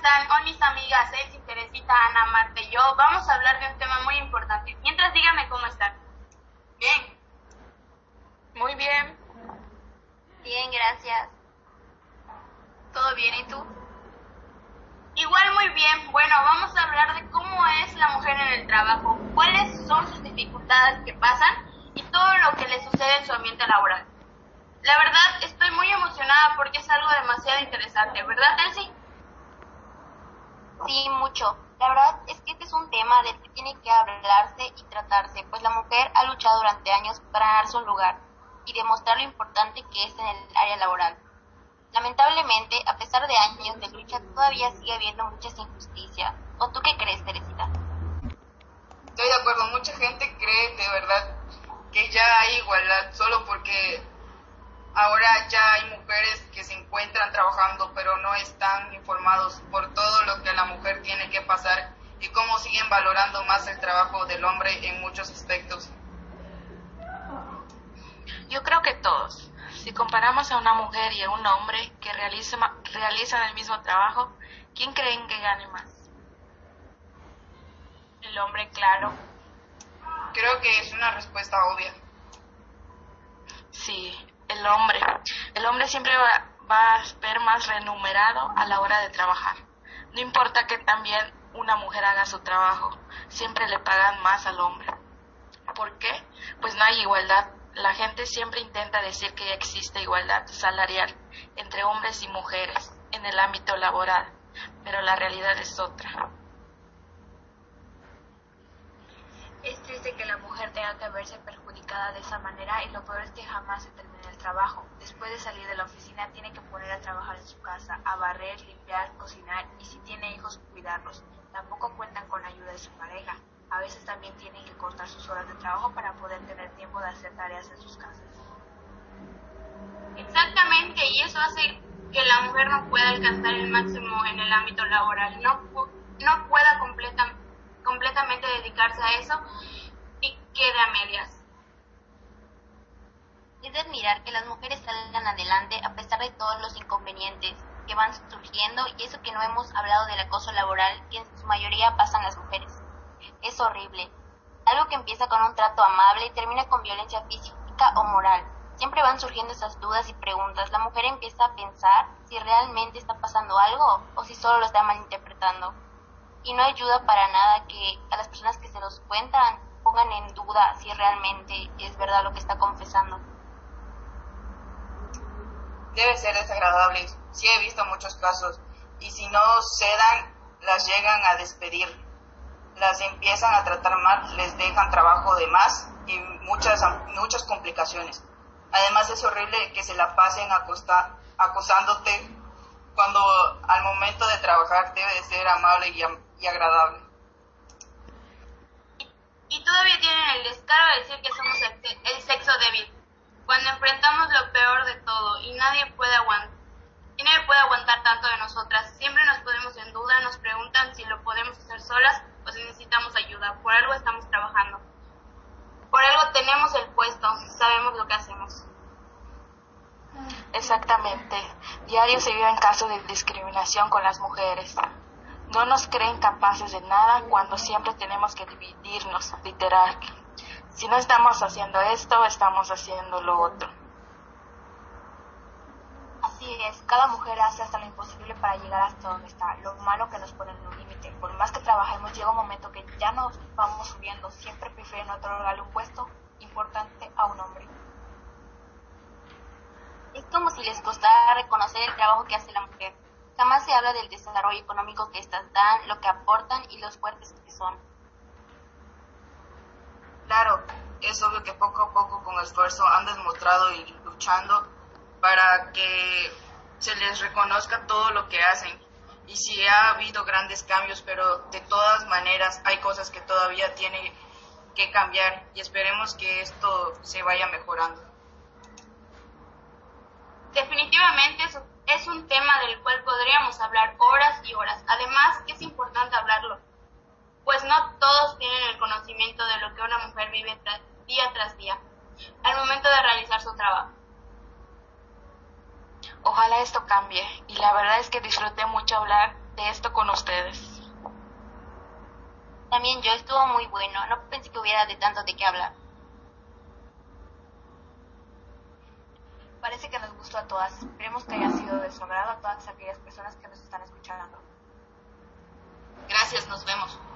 están? Hoy mis amigas Elsie, Teresita, Ana, Marta y yo vamos a hablar de un tema muy importante. Mientras díganme cómo están. Bien. Muy bien. Bien, gracias. ¿Todo bien y tú? Igual muy bien. Bueno, vamos a hablar de cómo es la mujer en el trabajo, cuáles son sus dificultades que pasan y todo lo que le sucede en su ambiente laboral. La verdad, estoy muy emocionada porque es algo demasiado interesante, ¿verdad, Elsie? Sí, mucho. La verdad es que este es un tema del que tiene que hablarse y tratarse, pues la mujer ha luchado durante años para ganarse un lugar y demostrar lo importante que es en el área laboral. Lamentablemente, a pesar de años de lucha, todavía sigue habiendo muchas injusticias. ¿O tú qué crees, Teresita? Estoy de acuerdo, mucha gente cree de verdad que ya hay igualdad solo porque ahora ya hay mujeres que se encuentran trabajando pero no están informados por todo lo que la mujer tiene que pasar y cómo siguen valorando más el trabajo del hombre en muchos aspectos. Yo creo que todos. Si comparamos a una mujer y a un hombre que realiza, realizan el mismo trabajo, ¿quién creen que gane más? El hombre, claro. Creo que es una respuesta obvia. Sí, el hombre. El hombre siempre va, a ver más remunerado a la hora de trabajar. No importa que también una mujer haga su trabajo, siempre le pagan más al hombre. ¿Por qué? Pues no hay igualdad la gente siempre intenta decir que existe igualdad salarial entre hombres y mujeres en el ámbito laboral, pero la realidad es otra. Es triste que la mujer tenga que verse perjudicada de esa manera y lo peor es que jamás se trabajo. Después de salir de la oficina tiene que poner a trabajar en su casa, a barrer, limpiar, cocinar y si tiene hijos cuidarlos. Tampoco cuentan con ayuda de su pareja a veces también tienen que cortar sus horas de trabajo para poder tener tiempo de hacer tareas en sus casas. Exactamente, y eso hace que la mujer no pueda alcanzar el máximo en el ámbito laboral, no, no pueda completa, completamente dedicarse a eso y quede a medias. Es de admirar que las mujeres salgan adelante a pesar de todos los inconvenientes que van surgiendo y eso que no hemos hablado del acoso laboral que en su mayoría pasan las mujeres es horrible. Algo que empieza con un trato amable y termina con violencia física o moral. Siempre van surgiendo esas dudas y preguntas. La mujer empieza a pensar si realmente está pasando algo o si solo lo está malinterpretando. Y no ayuda para nada que a las personas que se los cuentan pongan en duda si realmente es verdad lo que está confesando. Debe ser desagradable. Sí he visto muchos casos. Y si no cedan, las llegan a despedir las empiezan a tratar mal, les dejan trabajo de más y muchas, muchas complicaciones. Además es horrible que se la pasen acosta, acosándote cuando al momento de trabajar debe de ser amable y, y agradable. Y, todavía tienen el descaro de decir que somos el, el sexo débil, cuando enfrentamos lo peor de todo y nadie puede aguantar. Y nadie puede aguantar tanto de nosotras. Siempre nos ponemos en duda, nos preguntan si lo podemos hacer solas o si necesitamos ayuda. Por algo estamos trabajando. Por algo tenemos el puesto, sabemos lo que hacemos. Exactamente. Diario se viven casos de discriminación con las mujeres. No nos creen capaces de nada cuando siempre tenemos que dividirnos, literal. Si no estamos haciendo esto, estamos haciendo lo otro. Así es, cada mujer hace hasta lo imposible para llegar hasta donde está. Lo malo que nos ponen un límite. Por más que trabajemos, llega un momento que ya nos vamos subiendo. Siempre prefieren otorgarle un puesto importante a un hombre. Es como si les costara reconocer el trabajo que hace la mujer. Jamás se habla del desarrollo económico que estas dan, lo que aportan y los fuertes que son. Claro, es obvio que poco a poco con esfuerzo han demostrado y luchando para que se les reconozca todo lo que hacen. Y sí ha habido grandes cambios, pero de todas maneras hay cosas que todavía tienen que cambiar y esperemos que esto se vaya mejorando. Definitivamente es, un tema del cual podríamos hablar horas y horas. Además, es importante hablarlo, pues no todos tienen el conocimiento de lo que una mujer vive día tras día al momento de realizar su trabajo. Ojalá esto cambie y la verdad es que disfruté mucho hablar de esto con ustedes. También yo estuvo muy bueno, no pensé que hubiera de tanto de qué hablar. Parece que nos gustó a todas. Esperemos que haya sido de su agrado a todas aquellas personas que nos están escuchando. Gracias, nos vemos.